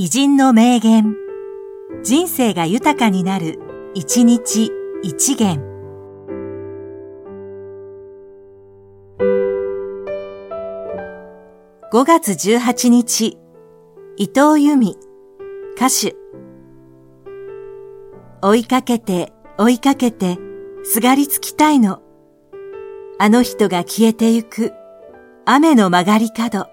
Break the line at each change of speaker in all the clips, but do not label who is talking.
偉人の名言。人生が豊かになる、一日一元。5月18日、伊藤由美、歌手。追いかけて、追いかけて、すがりつきたいの。あの人が消えてゆく、雨の曲がり角。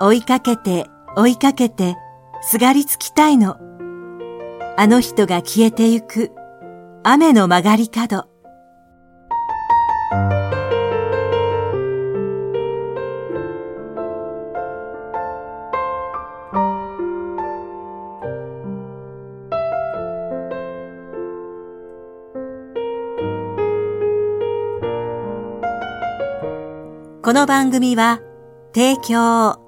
追いかけて、追いかけて、すがりつきたいの。あの人が消えてゆく、雨の曲がり角。この番組は、提供、